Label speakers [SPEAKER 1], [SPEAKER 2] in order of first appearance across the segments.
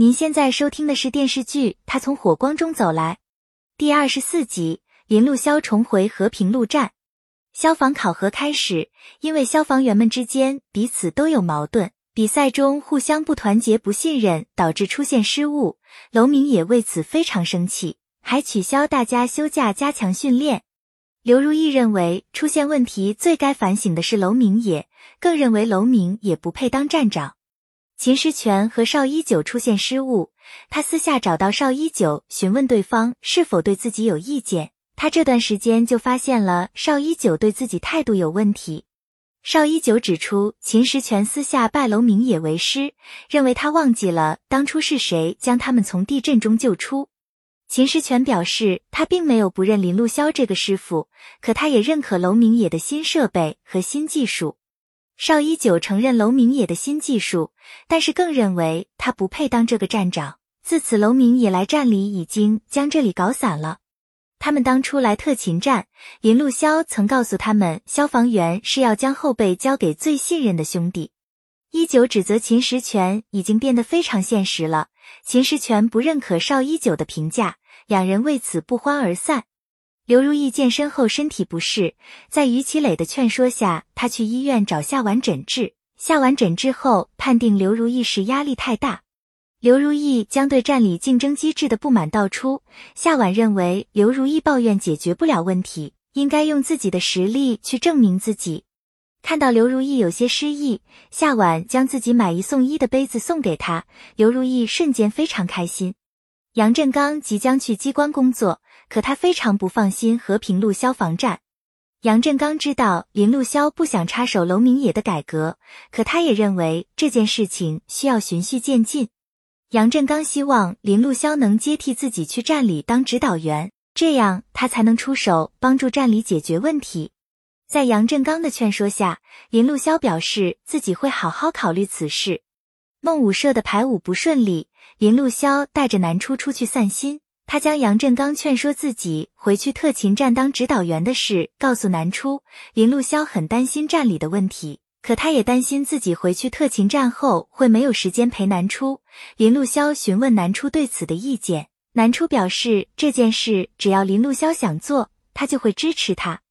[SPEAKER 1] 您现在收听的是电视剧《他从火光中走来》第二十四集，林路潇重回和平路站。消防考核开始，因为消防员们之间彼此都有矛盾，比赛中互相不团结、不信任，导致出现失误。楼明也为此非常生气，还取消大家休假加强训练。刘如意认为出现问题最该反省的是楼明也，更认为楼明也不配当站长。秦时权和邵一九出现失误，他私下找到邵一九询问对方是否对自己有意见。他这段时间就发现了邵一九对自己态度有问题。邵一九指出，秦时权私下拜楼明野为师，认为他忘记了当初是谁将他们从地震中救出。秦时权表示，他并没有不认林路潇这个师傅，可他也认可楼明野的新设备和新技术。邵一九承认楼明野的新技术，但是更认为他不配当这个站长。自此，楼明野来站里已经将这里搞散了。他们当初来特勤站，林路潇曾告诉他们，消防员是要将后背交给最信任的兄弟。一九指责秦时权已经变得非常现实了，秦时权不认可邵一九的评价，两人为此不欢而散。刘如意健身后身体不适，在于其磊的劝说下，他去医院找夏婉诊治。夏婉诊治后判定刘如意是压力太大。刘如意将对站里竞争机制的不满道出。夏婉认为刘如意抱怨解决不了问题，应该用自己的实力去证明自己。看到刘如意有些失意，夏婉将自己买一送一的杯子送给他，刘如意瞬间非常开心。杨振刚即将去机关工作。可他非常不放心和平路消防站。杨振刚知道林路潇不想插手楼明野的改革，可他也认为这件事情需要循序渐进。杨振刚希望林路潇能接替自己去站里当指导员，这样他才能出手帮助站里解决问题。在杨振刚的劝说下，林路潇表示自己会好好考虑此事。孟舞社的排舞不顺利，林路潇带着南初出去散心。他将杨振刚劝说自己回去特勤站当指导员的事告诉南初，林路潇很担心站里的问题，可他也担心自己回去特勤站后会没有时间陪南初。林路潇询问南初对此的意见，南初表示这件事只要林路潇想做，他就会支持他。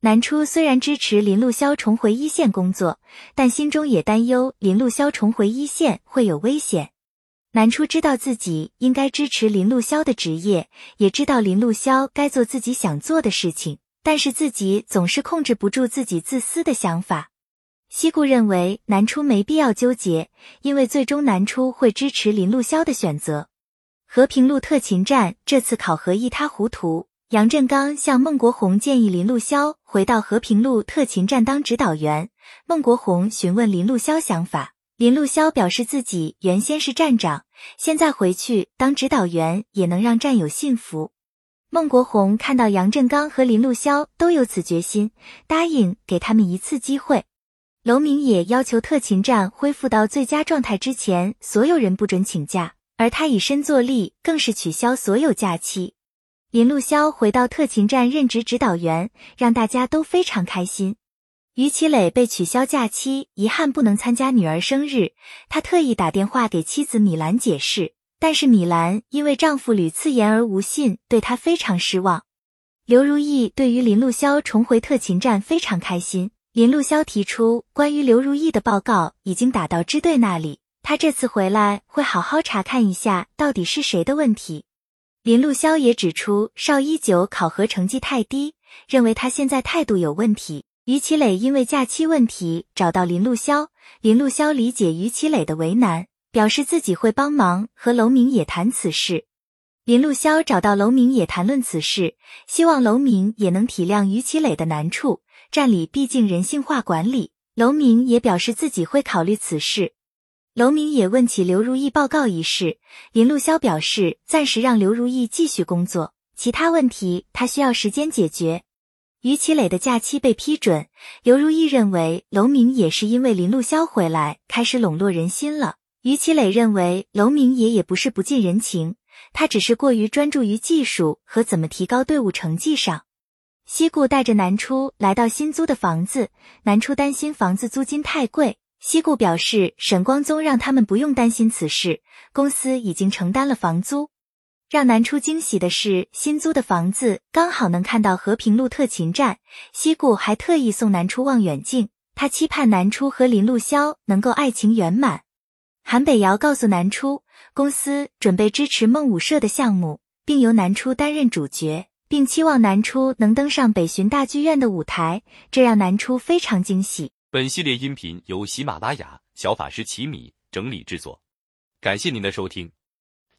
[SPEAKER 1] 南初虽然支持林路潇重回一线工作，但心中也担忧林路潇重回一线会有危险。南初知道自己应该支持林路潇的职业，也知道林路潇该做自己想做的事情，但是自己总是控制不住自己自私的想法。西固认为南初没必要纠结，因为最终南初会支持林路潇的选择。和平路特勤站这次考核一塌糊涂，杨振刚向孟国红建议林路潇回到和平路特勤站当指导员。孟国红询问林路潇想法。林路潇表示自己原先是站长，现在回去当指导员也能让战友信服。孟国红看到杨振刚和林路潇都有此决心，答应给他们一次机会。楼明也要求特勤站恢复到最佳状态之前，所有人不准请假，而他以身作力，更是取消所有假期。林路潇回到特勤站任职指导员，让大家都非常开心。于其磊被取消假期，遗憾不能参加女儿生日。他特意打电话给妻子米兰解释，但是米兰因为丈夫屡次言而无信，对他非常失望。刘如意对于林路潇重回特勤站非常开心。林路潇提出关于刘如意的报告已经打到支队那里，他这次回来会好好查看一下到底是谁的问题。林路潇也指出邵一九考核成绩太低，认为他现在态度有问题。于其磊因为假期问题找到林路潇，林路潇理解于其磊的为难，表示自己会帮忙和楼明也谈此事。林路潇找到楼明也谈论此事，希望楼明也能体谅于其磊的难处。站里毕竟人性化管理，楼明也表示自己会考虑此事。楼明也问起刘如意报告一事，林路潇表示暂时让刘如意继续工作，其他问题他需要时间解决。于其磊的假期被批准，刘如意认为楼明也是因为林路潇回来开始笼络人心了。于其磊认为楼明也也不是不近人情，他只是过于专注于技术和怎么提高队伍成绩上。西顾带着南初来到新租的房子，南初担心房子租金太贵，西固表示，沈光宗让他们不用担心此事，公司已经承担了房租。让南初惊喜的是，新租的房子刚好能看到和平路特勤站。西固还特意送南初望远镜，他期盼南初和林路潇能够爱情圆满。韩北瑶告诉南初，公司准备支持梦舞社的项目，并由南初担任主角，并期望南初能登上北巡大剧院的舞台，这让南初非常惊喜。
[SPEAKER 2] 本系列音频由喜马拉雅小法师奇米整理制作，感谢您的收听。